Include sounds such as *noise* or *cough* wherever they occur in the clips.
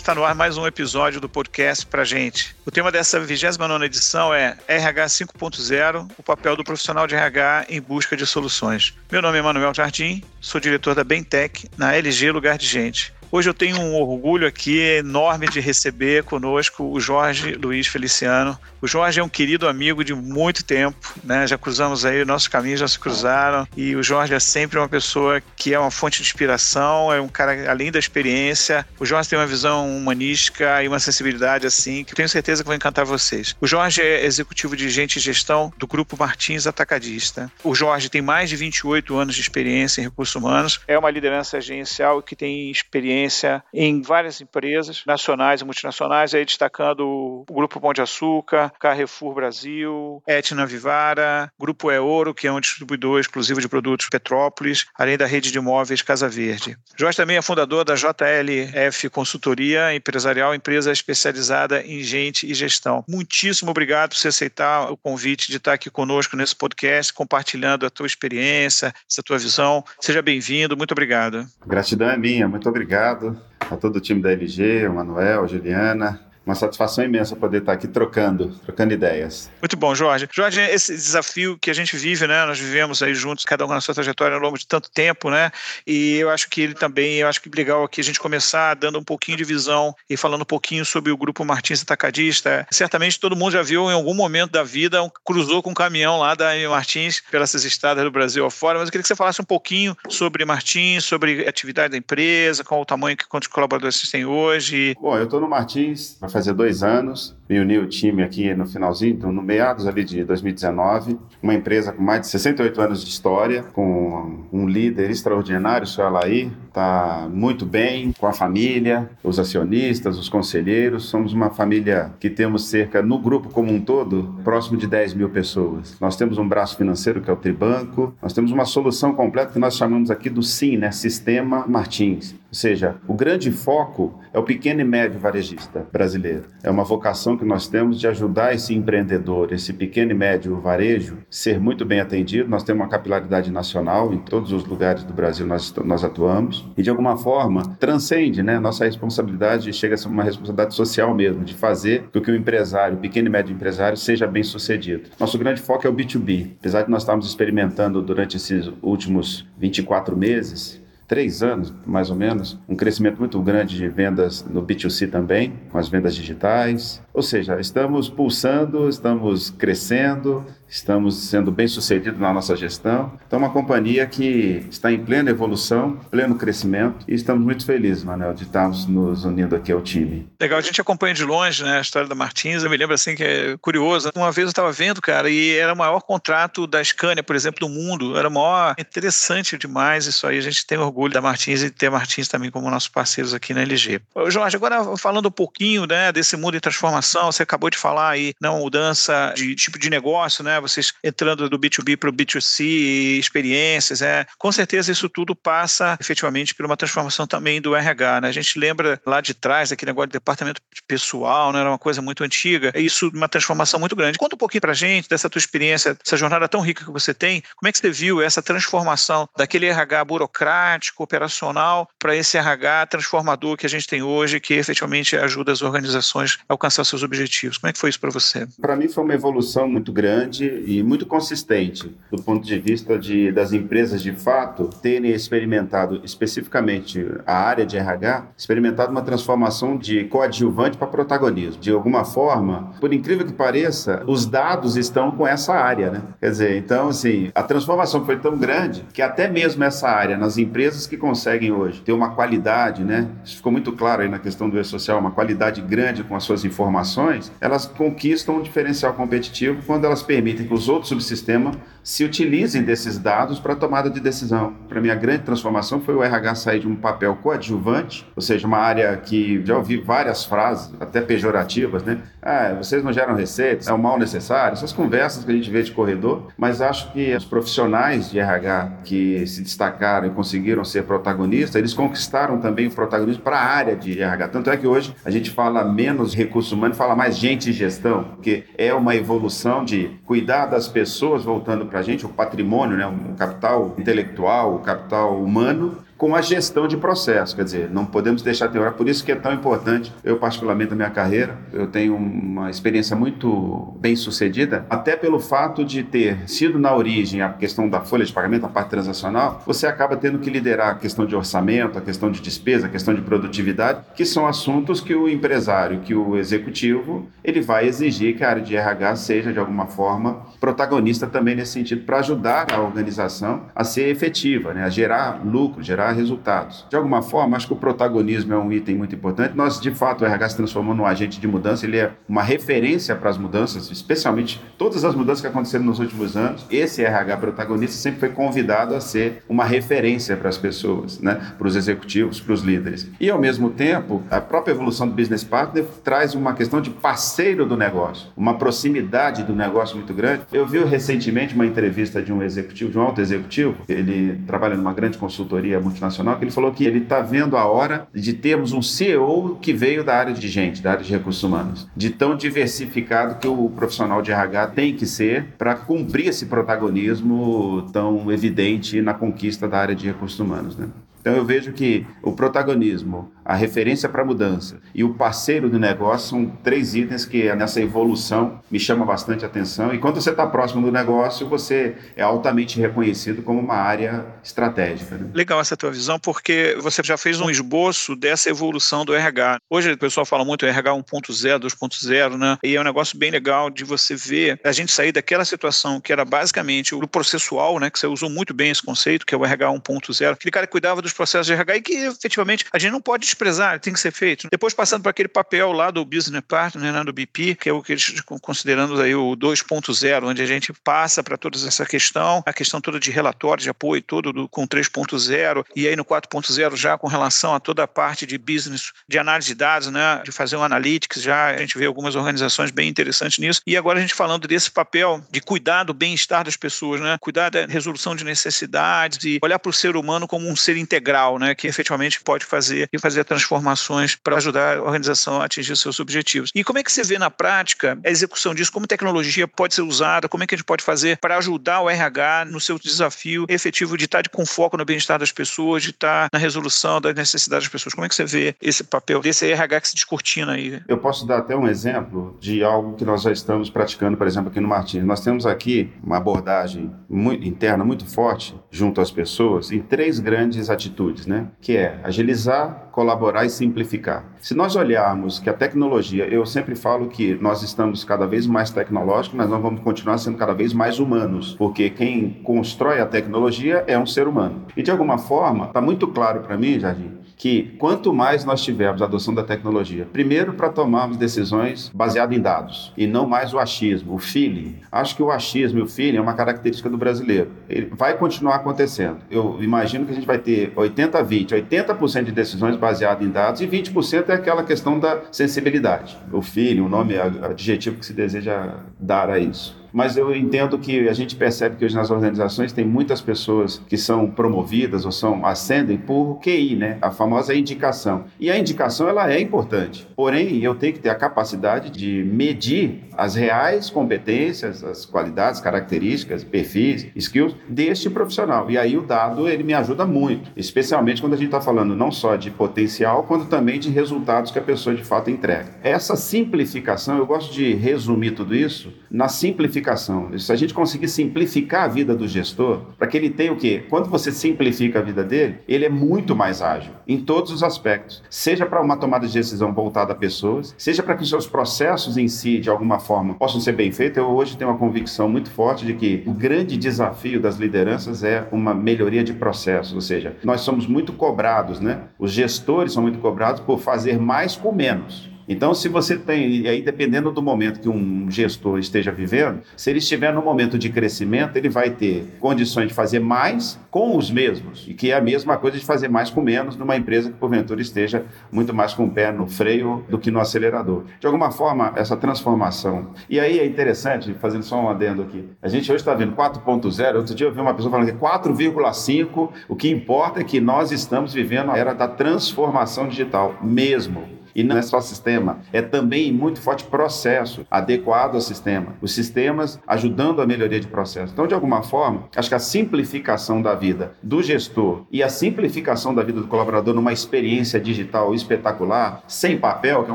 está no ar mais um episódio do podcast pra gente. O tema dessa 29 edição é RH 5.0, o papel do profissional de RH em busca de soluções. Meu nome é Manuel Jardim, sou diretor da Bentec na LG Lugar de Gente. Hoje eu tenho um orgulho aqui enorme de receber conosco o Jorge Luiz Feliciano. O Jorge é um querido amigo de muito tempo, né? Já cruzamos aí, nossos caminhos já se cruzaram e o Jorge é sempre uma pessoa que é uma fonte de inspiração, é um cara além da experiência. O Jorge tem uma visão humanística e uma sensibilidade assim que tenho certeza que vai encantar vocês. O Jorge é executivo de gente e gestão do grupo Martins Atacadista. O Jorge tem mais de 28 anos de experiência em recursos humanos, é uma liderança agencial que tem experiência experiência em várias empresas nacionais e multinacionais, aí destacando o Grupo Pão de Açúcar, Carrefour Brasil, Etna Vivara, Grupo Eoro, que é um distribuidor exclusivo de produtos Petrópolis, além da rede de imóveis Casa Verde. Jorge também é fundador da JLF Consultoria Empresarial, empresa especializada em gente e gestão. Muitíssimo obrigado por você aceitar o convite de estar aqui conosco nesse podcast, compartilhando a tua experiência, essa tua visão. Seja bem-vindo, muito obrigado. Gratidão é minha, muito obrigado obrigado a todo o time da LG, o Manuel, a Juliana, uma satisfação imensa poder estar aqui trocando, trocando ideias. Muito bom, Jorge. Jorge, esse desafio que a gente vive, né? Nós vivemos aí juntos, cada um na sua trajetória ao longo de tanto tempo, né? E eu acho que ele também, eu acho que legal aqui a gente começar dando um pouquinho de visão e falando um pouquinho sobre o grupo Martins Atacadista. Certamente todo mundo já viu em algum momento da vida, um, cruzou com um caminhão lá da Martins pelas estradas do Brasil afora, mas eu queria que você falasse um pouquinho sobre Martins, sobre a atividade da empresa, qual o tamanho, quantos colaboradores vocês têm hoje. Bom, eu estou no Martins, fazer dois anos, me uni o time aqui no finalzinho, então, no meados ali de 2019, uma empresa com mais de 68 anos de história, com um líder extraordinário, o senhor Alaí, está muito bem com a família, os acionistas, os conselheiros, somos uma família que temos cerca, no grupo como um todo, próximo de 10 mil pessoas. Nós temos um braço financeiro que é o Tribanco, nós temos uma solução completa que nós chamamos aqui do SIM, né? Sistema Martins. Ou seja, o grande foco é o pequeno e médio varejista brasileiro. É uma vocação que nós temos de ajudar esse empreendedor, esse pequeno e médio varejo, ser muito bem atendido. Nós temos uma capilaridade nacional, em todos os lugares do Brasil nós, nós atuamos. E de alguma forma, transcende, né? Nossa responsabilidade chega a ser uma responsabilidade social mesmo, de fazer com que o empresário, o pequeno e médio empresário, seja bem sucedido. Nosso grande foco é o B2B. Apesar de nós estarmos experimentando durante esses últimos 24 meses, três anos, mais ou menos, um crescimento muito grande de vendas no B2C também, com as vendas digitais. Ou seja, estamos pulsando, estamos crescendo, estamos sendo bem sucedidos na nossa gestão. Então, uma companhia que está em plena evolução, pleno crescimento e estamos muito felizes, Manuel, de estarmos nos unindo aqui ao time. Legal, a gente acompanha de longe né, a história da Martins. Eu me lembro assim que é curioso. Uma vez eu estava vendo, cara, e era o maior contrato da Scania, por exemplo, do mundo. Era o maior, interessante demais isso aí. A gente tem orgulho da Martins e ter a Martins também como nossos parceiros aqui na LG. Jorge, agora falando um pouquinho né, desse mundo em transformação, você acabou de falar aí, não mudança de tipo de negócio, né? vocês entrando do B2B para o B2C, experiências, é, com certeza isso tudo passa efetivamente por uma transformação também do RH. Né? A gente lembra lá de trás, aquele negócio de departamento pessoal, né? era uma coisa muito antiga, é isso uma transformação muito grande. Conta um pouquinho para a gente dessa tua experiência, essa jornada tão rica que você tem, como é que você viu essa transformação daquele RH burocrático, operacional, para esse RH transformador que a gente tem hoje, que efetivamente ajuda as organizações a alcançar seus objetivos. Como é que foi isso para você? Para mim foi uma evolução muito grande e muito consistente do ponto de vista de, das empresas de fato terem experimentado especificamente a área de RH, experimentado uma transformação de coadjuvante para protagonismo. De alguma forma, por incrível que pareça, os dados estão com essa área, né? Quer dizer, então assim, a transformação foi tão grande que até mesmo essa área, nas empresas que conseguem hoje ter uma qualidade, né? Isso ficou muito claro aí na questão do e-social, uma qualidade grande com as suas informações informações, elas conquistam um diferencial competitivo quando elas permitem que os outros subsistemas se utilizem desses dados para tomada de decisão. Para mim, a grande transformação foi o RH sair de um papel coadjuvante, ou seja, uma área que já ouvi várias frases, até pejorativas, né? Ah, vocês não geram receitas, é o mal necessário, essas conversas que a gente vê de corredor, mas acho que os profissionais de RH que se destacaram e conseguiram ser protagonistas, eles conquistaram também o protagonismo para a área de RH. Tanto é que hoje a gente fala menos recurso humano, fala mais gente e gestão, porque é uma evolução de cuidar das pessoas voltando para a gente, o patrimônio, né, o capital intelectual, o capital humano, com a gestão de processo. Quer dizer, não podemos deixar de ter Por isso que é tão importante, eu particularmente na minha carreira, eu tenho uma experiência muito bem sucedida, até pelo fato de ter sido na origem a questão da folha de pagamento, a parte transacional, você acaba tendo que liderar a questão de orçamento, a questão de despesa, a questão de produtividade, que são assuntos que o empresário, que o executivo, ele vai exigir que a área de RH seja, de alguma forma, protagonista também nesse sentido, para ajudar a organização a ser efetiva, né? a gerar lucro, gerar resultados. De alguma forma, acho que o protagonismo é um item muito importante. Nós, de fato, o RH se transformou num agente de mudança, ele é uma referência para as mudanças, especialmente todas as mudanças que aconteceram nos últimos anos. Esse RH protagonista sempre foi convidado a ser uma referência para as pessoas, né? para os executivos, para os líderes. E, ao mesmo tempo, a própria evolução do Business Partner traz uma questão de parceiro do negócio, uma proximidade do negócio muito grande. Eu vi recentemente uma entrevista de um executivo, de um alto executivo, ele trabalha numa grande consultoria multinacional, que ele falou que ele está vendo a hora de termos um CEO que veio da área de gente, da área de recursos humanos, de tão diversificado que o profissional de RH tem que ser para cumprir esse protagonismo tão evidente na conquista da área de recursos humanos. Né? Então eu vejo que o protagonismo, a referência para mudança e o parceiro do negócio são três itens que nessa evolução me chama bastante atenção. E quando você está próximo do negócio, você é altamente reconhecido como uma área estratégica. Né? Legal essa tua visão, porque você já fez um esboço dessa evolução do RH. Hoje o pessoal fala muito RH 1.0, 2.0, né? E é um negócio bem legal de você ver a gente sair daquela situação que era basicamente o processual, né? Que você usou muito bem esse conceito, que é o RH 1.0. Aquele cara que cuidava dos processos de RH e que efetivamente a gente não pode desprezar, tem que ser feito. Depois passando para aquele papel lá do Business Partner, né, do BP, que é o que eles considerando aí o 2.0, onde a gente passa para toda essa questão, a questão toda de relatório, de apoio todo do, com 3.0 e aí no 4.0 já com relação a toda a parte de business, de análise de dados, né, de fazer um analytics, já a gente vê algumas organizações bem interessantes nisso. E agora a gente falando desse papel de cuidar do bem-estar das pessoas, né, cuidar da resolução de necessidades e olhar para o ser humano como um ser integral, né, que efetivamente pode fazer e fazer transformações para ajudar a organização a atingir seus objetivos. E como é que você vê na prática a execução disso? Como tecnologia pode ser usada? Como é que a gente pode fazer para ajudar o RH no seu desafio efetivo de estar com foco no bem-estar das pessoas, de estar na resolução das necessidades das pessoas? Como é que você vê esse papel desse RH que se descortina aí? Eu posso dar até um exemplo de algo que nós já estamos praticando, por exemplo, aqui no Martins. Nós temos aqui uma abordagem muito, interna muito forte junto às pessoas em três grandes atitudes, né? Que é agilizar, colaborar e simplificar. Se nós olharmos que a tecnologia, eu sempre falo que nós estamos cada vez mais tecnológicos, mas nós vamos continuar sendo cada vez mais humanos, porque quem constrói a tecnologia é um ser humano. E de alguma forma, está muito claro para mim, Jardim, que quanto mais nós tivermos a adoção da tecnologia, primeiro para tomarmos decisões baseadas em dados e não mais o achismo, o feeling. Acho que o achismo e o feeling é uma característica do brasileiro. Ele vai continuar acontecendo. Eu imagino que a gente vai ter 80 20, 80% de decisões baseadas em dados e 20% é aquela questão da sensibilidade. O feeling, o nome, o adjetivo que se deseja dar a isso mas eu entendo que a gente percebe que hoje nas organizações tem muitas pessoas que são promovidas ou são ascendem por QI, né? A famosa indicação. E a indicação ela é importante. Porém, eu tenho que ter a capacidade de medir as reais competências, as qualidades, características, perfis, skills deste profissional. E aí o dado ele me ajuda muito, especialmente quando a gente está falando não só de potencial, quanto também de resultados que a pessoa de fato entrega. Essa simplificação, eu gosto de resumir tudo isso na simplificação simplificação. Se a gente conseguir simplificar a vida do gestor, para que ele tenha o quê? Quando você simplifica a vida dele, ele é muito mais ágil em todos os aspectos. Seja para uma tomada de decisão voltada a pessoas, seja para que seus processos em si, de alguma forma, possam ser bem feitos. Eu hoje tenho uma convicção muito forte de que o grande desafio das lideranças é uma melhoria de processos, ou seja, nós somos muito cobrados, né? Os gestores são muito cobrados por fazer mais com menos. Então, se você tem, e aí dependendo do momento que um gestor esteja vivendo, se ele estiver no momento de crescimento, ele vai ter condições de fazer mais com os mesmos, e que é a mesma coisa de fazer mais com menos numa empresa que porventura esteja muito mais com o pé no freio do que no acelerador. De alguma forma, essa transformação. E aí é interessante, fazendo só um adendo aqui, a gente hoje está vendo 4.0, outro dia eu vi uma pessoa falando que 4,5, o que importa é que nós estamos vivendo a era da transformação digital mesmo. E não é só sistema, é também muito forte processo adequado ao sistema. Os sistemas ajudando a melhoria de processo. Então, de alguma forma, acho que a simplificação da vida do gestor e a simplificação da vida do colaborador numa experiência digital espetacular, sem papel, que é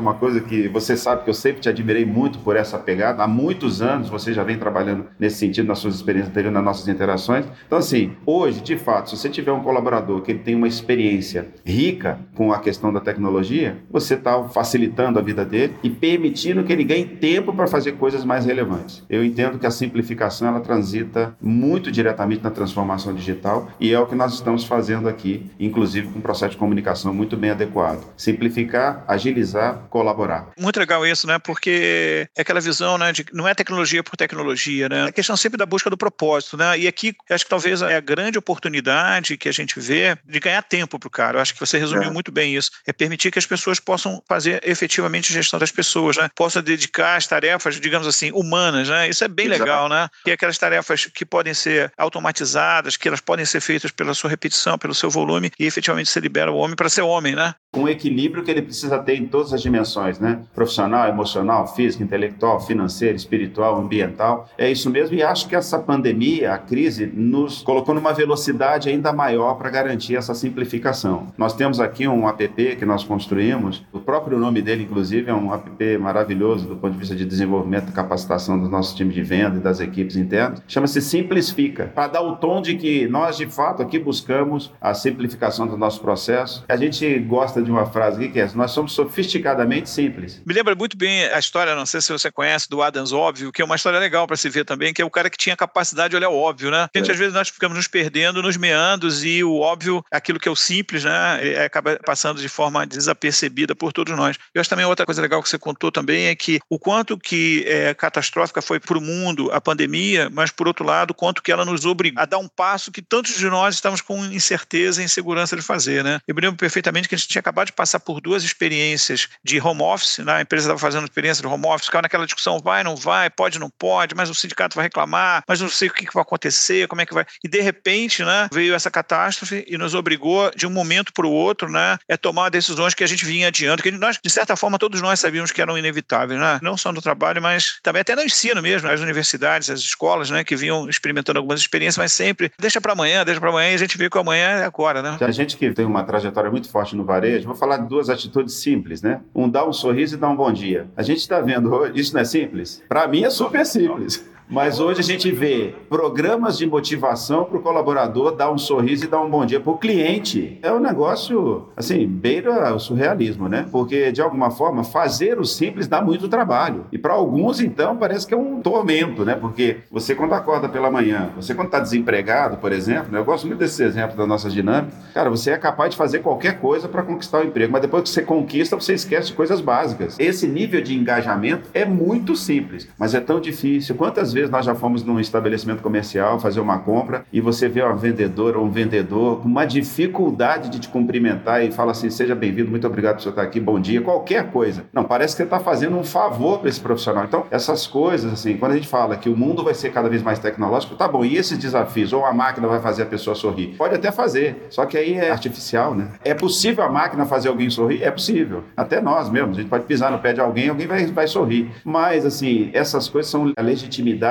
uma coisa que você sabe que eu sempre te admirei muito por essa pegada. Há muitos anos você já vem trabalhando nesse sentido nas suas experiências anteriores, nas nossas interações. Então, assim, hoje, de fato, se você tiver um colaborador que ele tem uma experiência rica com a questão da tecnologia, você está facilitando a vida dele e permitindo que ele ganhe tempo para fazer coisas mais relevantes. Eu entendo que a simplificação ela transita muito diretamente na transformação digital e é o que nós estamos fazendo aqui, inclusive com um processo de comunicação muito bem adequado. Simplificar, agilizar, colaborar. Muito legal isso, né? Porque é aquela visão, né, de não é tecnologia por tecnologia, né? É a questão sempre da busca do propósito, né? E aqui acho que talvez é a grande oportunidade que a gente vê de ganhar tempo para o cara. Eu acho que você resumiu é. muito bem isso. É permitir que as pessoas possam fazer efetivamente a gestão das pessoas, né? Possa dedicar as tarefas, digamos assim, humanas, né? Isso é bem Exato. legal, né? E aquelas tarefas que podem ser automatizadas, que elas podem ser feitas pela sua repetição, pelo seu volume, e efetivamente você libera o homem para ser homem, né? Um equilíbrio que ele precisa ter em todas as dimensões, né? Profissional, emocional, física, intelectual, financeira, espiritual, ambiental. É isso mesmo, e acho que essa pandemia, a crise, nos colocou numa velocidade ainda maior para garantir essa simplificação. Nós temos aqui um app que nós construímos, o próprio nome dele, inclusive, é um app maravilhoso do ponto de vista de desenvolvimento e capacitação do nosso time de venda e das equipes internas. Chama-se Simplifica, para dar o tom de que nós, de fato, aqui buscamos a simplificação do nosso processo. A gente gosta de uma frase que é: nós somos sofisticadamente simples. Me lembra muito bem a história, não sei se você conhece, do Adams Óbvio, que é uma história legal para se ver também, que é o cara que tinha capacidade de olhar o óbvio, né? A gente, é. às vezes, nós ficamos nos perdendo nos meandros e o óbvio, aquilo que é o simples, né? É, acaba passando de forma desapercebida por todos nós. Eu acho também outra coisa legal que você contou também é que o quanto que é, catastrófica foi para o mundo a pandemia, mas por outro lado, quanto que ela nos obrigou a dar um passo que tantos de nós estamos com incerteza e insegurança de fazer, né? Eu me lembro perfeitamente que a gente tinha acabado de passar por duas experiências de home office, né? a empresa estava fazendo experiência de home office, ficava naquela discussão, vai, não vai, pode, não pode, mas o sindicato vai reclamar, mas não sei o que vai acontecer, como é que vai. E de repente, né, veio essa catástrofe e nos obrigou de um momento para o outro, né, a tomar decisões que a gente vinha adiando, que nós, de certa forma, todos nós sabíamos que eram inevitáveis, né? não só no trabalho, mas também até no ensino mesmo, as universidades, as escolas, né, que vinham experimentando algumas experiências, mas sempre deixa para amanhã, deixa para amanhã, e a gente vê que amanhã é agora, né? A gente que tem uma trajetória muito forte no varejo, vou falar de duas atitudes simples, né? Um dá um sorriso e dá um bom dia. A gente está vendo *laughs* isso não é simples? Para mim é super simples. Mas hoje a gente vê programas de motivação para o colaborador dar um sorriso e dar um bom dia para o cliente. É um negócio, assim, beira o surrealismo, né? Porque, de alguma forma, fazer o simples dá muito trabalho. E para alguns, então, parece que é um tormento, né? Porque você, quando acorda pela manhã, você, quando está desempregado, por exemplo, né? eu gosto muito desse exemplo da nossa dinâmica, cara, você é capaz de fazer qualquer coisa para conquistar o emprego, mas depois que você conquista, você esquece coisas básicas. Esse nível de engajamento é muito simples, mas é tão difícil. Quantas vezes nós já fomos num estabelecimento comercial fazer uma compra e você vê uma vendedora ou um vendedor com uma dificuldade de te cumprimentar e fala assim: seja bem-vindo, muito obrigado por você estar aqui, bom dia, qualquer coisa. Não, parece que você está fazendo um favor para esse profissional. Então, essas coisas, assim, quando a gente fala que o mundo vai ser cada vez mais tecnológico, tá bom, e esses desafios? Ou a máquina vai fazer a pessoa sorrir? Pode até fazer, só que aí é artificial, né? É possível a máquina fazer alguém sorrir? É possível. Até nós mesmos, a gente pode pisar no pé de alguém, alguém vai, vai sorrir. Mas, assim, essas coisas são a legitimidade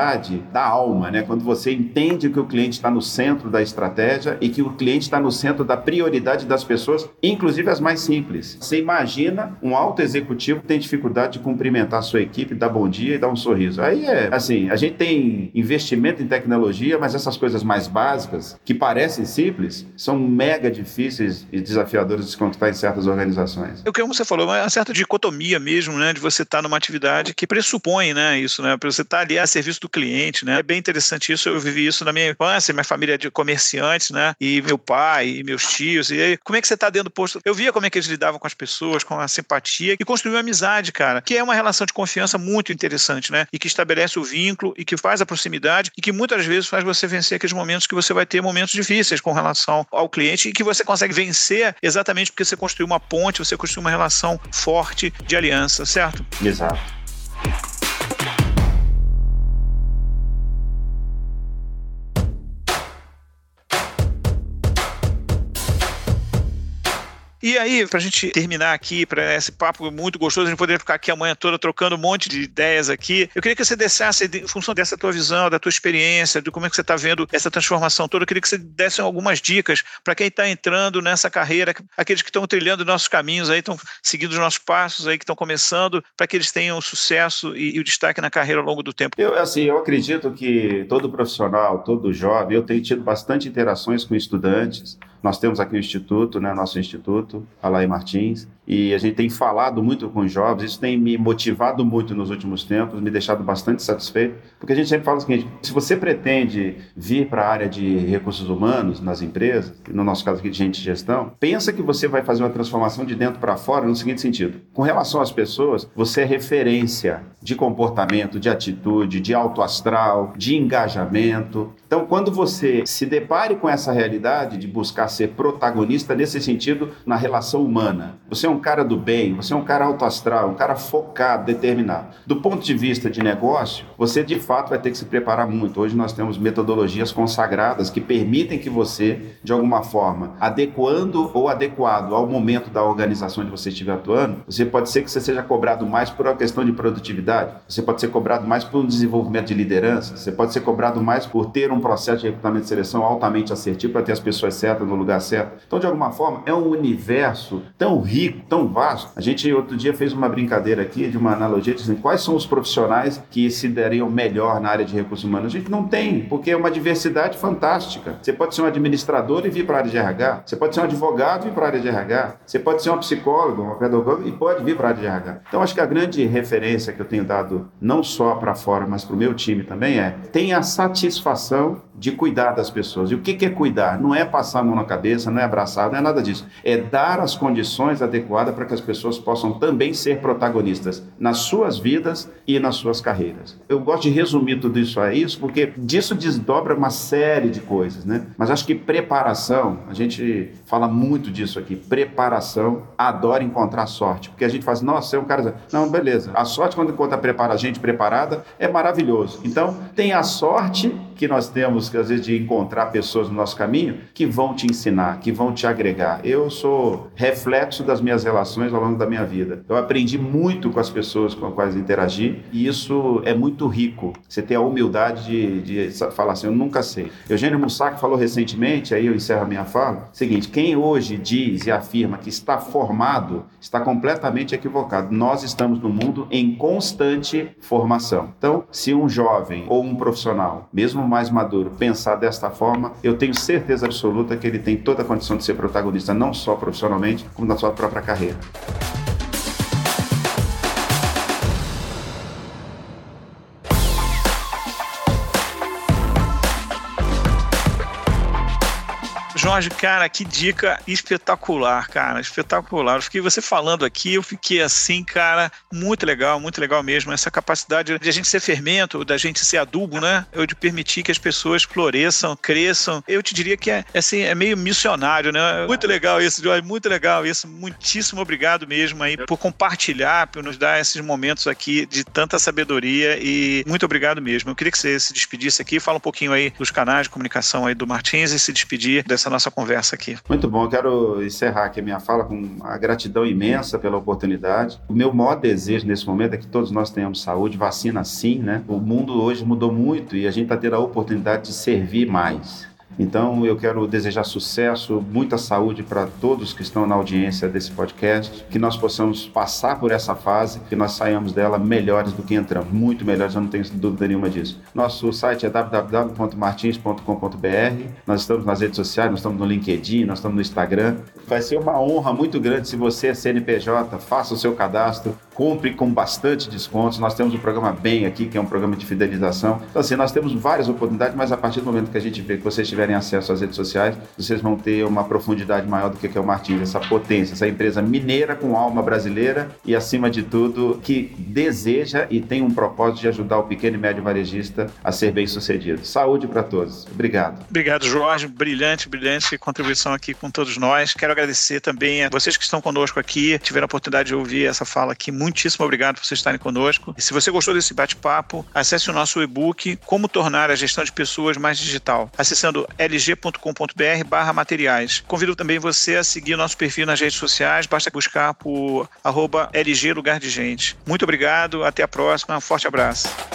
da alma, né? Quando você entende que o cliente está no centro da estratégia e que o cliente está no centro da prioridade das pessoas, inclusive as mais simples. Você imagina um alto executivo que tem dificuldade de cumprimentar a sua equipe, dar bom dia e dar um sorriso. Aí é assim, a gente tem investimento em tecnologia, mas essas coisas mais básicas, que parecem simples, são mega difíceis e desafiadoras de se conquistar em certas organizações. É o que você falou, uma certa dicotomia mesmo, né? De você estar tá numa atividade que pressupõe, né? Isso, né? Você estar tá ali a serviço do cliente, né? É bem interessante isso. Eu vivi isso na minha infância, minha família é de comerciantes, né? E meu pai e meus tios. E aí, como é que você está dentro do posto? Eu via como é que eles lidavam com as pessoas, com a simpatia e construiu amizade, cara, que é uma relação de confiança muito interessante, né? E que estabelece o vínculo e que faz a proximidade e que muitas vezes faz você vencer aqueles momentos que você vai ter momentos difíceis com relação ao cliente e que você consegue vencer exatamente porque você construiu uma ponte, você construiu uma relação forte de aliança, certo? Exato. E aí, para a gente terminar aqui, para esse papo muito gostoso, a gente poderia ficar aqui a manhã toda trocando um monte de ideias aqui. Eu queria que você desse, em função dessa tua visão, da tua experiência, de como é que você está vendo essa transformação toda, eu queria que você desse algumas dicas para quem está entrando nessa carreira, aqueles que estão trilhando nossos caminhos aí, estão seguindo os nossos passos aí, que estão começando, para que eles tenham sucesso e, e, o destaque na carreira ao longo do tempo. Eu, assim, eu acredito que todo profissional, todo jovem, eu tenho tido bastante interações com estudantes, nós temos aqui o Instituto, né, nosso Instituto, Alain Martins, e a gente tem falado muito com os jovens, isso tem me motivado muito nos últimos tempos, me deixado bastante satisfeito, porque a gente sempre fala o seguinte: se você pretende vir para a área de recursos humanos nas empresas, no nosso caso aqui de gente de gestão, pensa que você vai fazer uma transformação de dentro para fora no seguinte sentido: com relação às pessoas, você é referência de comportamento, de atitude, de alto astral, de engajamento. Então, quando você se depare com essa realidade de buscar ser protagonista nesse sentido na relação humana. Você é um cara do bem, você é um cara alto astral, um cara focado, determinado. Do ponto de vista de negócio, você de fato vai ter que se preparar muito. Hoje nós temos metodologias consagradas que permitem que você, de alguma forma, adequando ou adequado ao momento da organização onde você estiver atuando, você pode ser que você seja cobrado mais por uma questão de produtividade, você pode ser cobrado mais por um desenvolvimento de liderança, você pode ser cobrado mais por ter um processo de recrutamento e seleção altamente assertivo para ter as pessoas certas no lugar certo. Então, de alguma forma, é um universo tão rico, tão vasto. A gente outro dia fez uma brincadeira aqui de uma analogia dizendo quais são os profissionais que se dariam melhor na área de recursos humanos. A gente não tem, porque é uma diversidade fantástica. Você pode ser um administrador e vir para a área de RH. Você pode ser um advogado e vir para a área de RH. Você pode ser um psicólogo, um pedagogo e pode vir para a área de RH. Então, acho que a grande referência que eu tenho dado, não só para fora, mas para o meu time também, é tenha a satisfação de cuidar das pessoas. E o que é cuidar? Não é passar a mão na cabeça, não é abraçar, não é nada disso. É dar as condições adequadas para que as pessoas possam também ser protagonistas nas suas vidas e nas suas carreiras. Eu gosto de resumir tudo isso a isso, porque disso desdobra uma série de coisas, né? Mas acho que preparação, a gente fala muito disso aqui, preparação, adora encontrar sorte, porque a gente faz, nossa, é um cara... Não, beleza. A sorte quando encontra a gente preparada é maravilhoso. Então, tem a sorte que nós temos, que às vezes, de encontrar pessoas no nosso caminho que vão te ensinar, que vão te agregar. Eu sou reflexo das minhas relações ao longo da minha vida. Eu aprendi muito com as pessoas com as quais interagi e isso é muito rico. Você ter a humildade de, de falar assim, eu nunca sei. Eugênio Mussac falou recentemente, aí eu encerro a minha fala, seguinte, quem hoje diz e afirma que está formado, está completamente equivocado. Nós estamos no mundo em constante formação. Então, se um jovem ou um profissional, mesmo mais maduro pensar desta forma, eu tenho certeza absoluta que ele tem toda a condição de ser protagonista, não só profissionalmente, como na sua própria carreira. Jorge, cara, que dica espetacular, cara, espetacular. Eu fiquei você falando aqui, eu fiquei assim, cara, muito legal, muito legal mesmo. Essa capacidade de a gente ser fermento, da gente ser adubo, né? Eu de permitir que as pessoas floresçam, cresçam. Eu te diria que é, assim, é meio missionário, né? Muito legal isso, Jorge, muito legal isso. Muitíssimo obrigado mesmo aí por compartilhar, por nos dar esses momentos aqui de tanta sabedoria e muito obrigado mesmo. Eu queria que você se despedisse aqui, fala um pouquinho aí dos canais de comunicação aí do Martins e se despedir dessa nossa conversa aqui. Muito bom, eu quero encerrar aqui a minha fala com uma gratidão imensa pela oportunidade. O meu maior desejo nesse momento é que todos nós tenhamos saúde, vacina sim, né? O mundo hoje mudou muito e a gente está tendo a oportunidade de servir mais. Então eu quero desejar sucesso, muita saúde para todos que estão na audiência desse podcast, que nós possamos passar por essa fase, que nós saiamos dela melhores do que entramos, muito melhores, eu não tenho dúvida nenhuma disso. Nosso site é www.martins.com.br, nós estamos nas redes sociais, nós estamos no LinkedIn, nós estamos no Instagram. Vai ser uma honra muito grande se você é CNPJ, faça o seu cadastro, compre com bastante descontos. Nós temos o programa Bem aqui, que é um programa de fidelização. Então, assim, nós temos várias oportunidades, mas a partir do momento que a gente vê que vocês tiverem acesso às redes sociais, vocês vão ter uma profundidade maior do que é o Martins, essa potência, essa empresa mineira com alma brasileira e, acima de tudo, que deseja e tem um propósito de ajudar o pequeno e médio varejista a ser bem sucedido. Saúde para todos. Obrigado. Obrigado, Jorge. Brilhante, brilhante contribuição aqui com todos nós. Quero agradecer também a vocês que estão conosco aqui, tiveram a oportunidade de ouvir essa fala aqui. Muitíssimo obrigado por vocês estarem conosco. E se você gostou desse bate-papo, acesse o nosso e-book Como Tornar a Gestão de Pessoas Mais Digital, acessando lg.com.br barra materiais. Convido também você a seguir nosso perfil nas redes sociais, basta buscar por arroba LG Lugar de Gente. Muito obrigado, até a próxima, um forte abraço.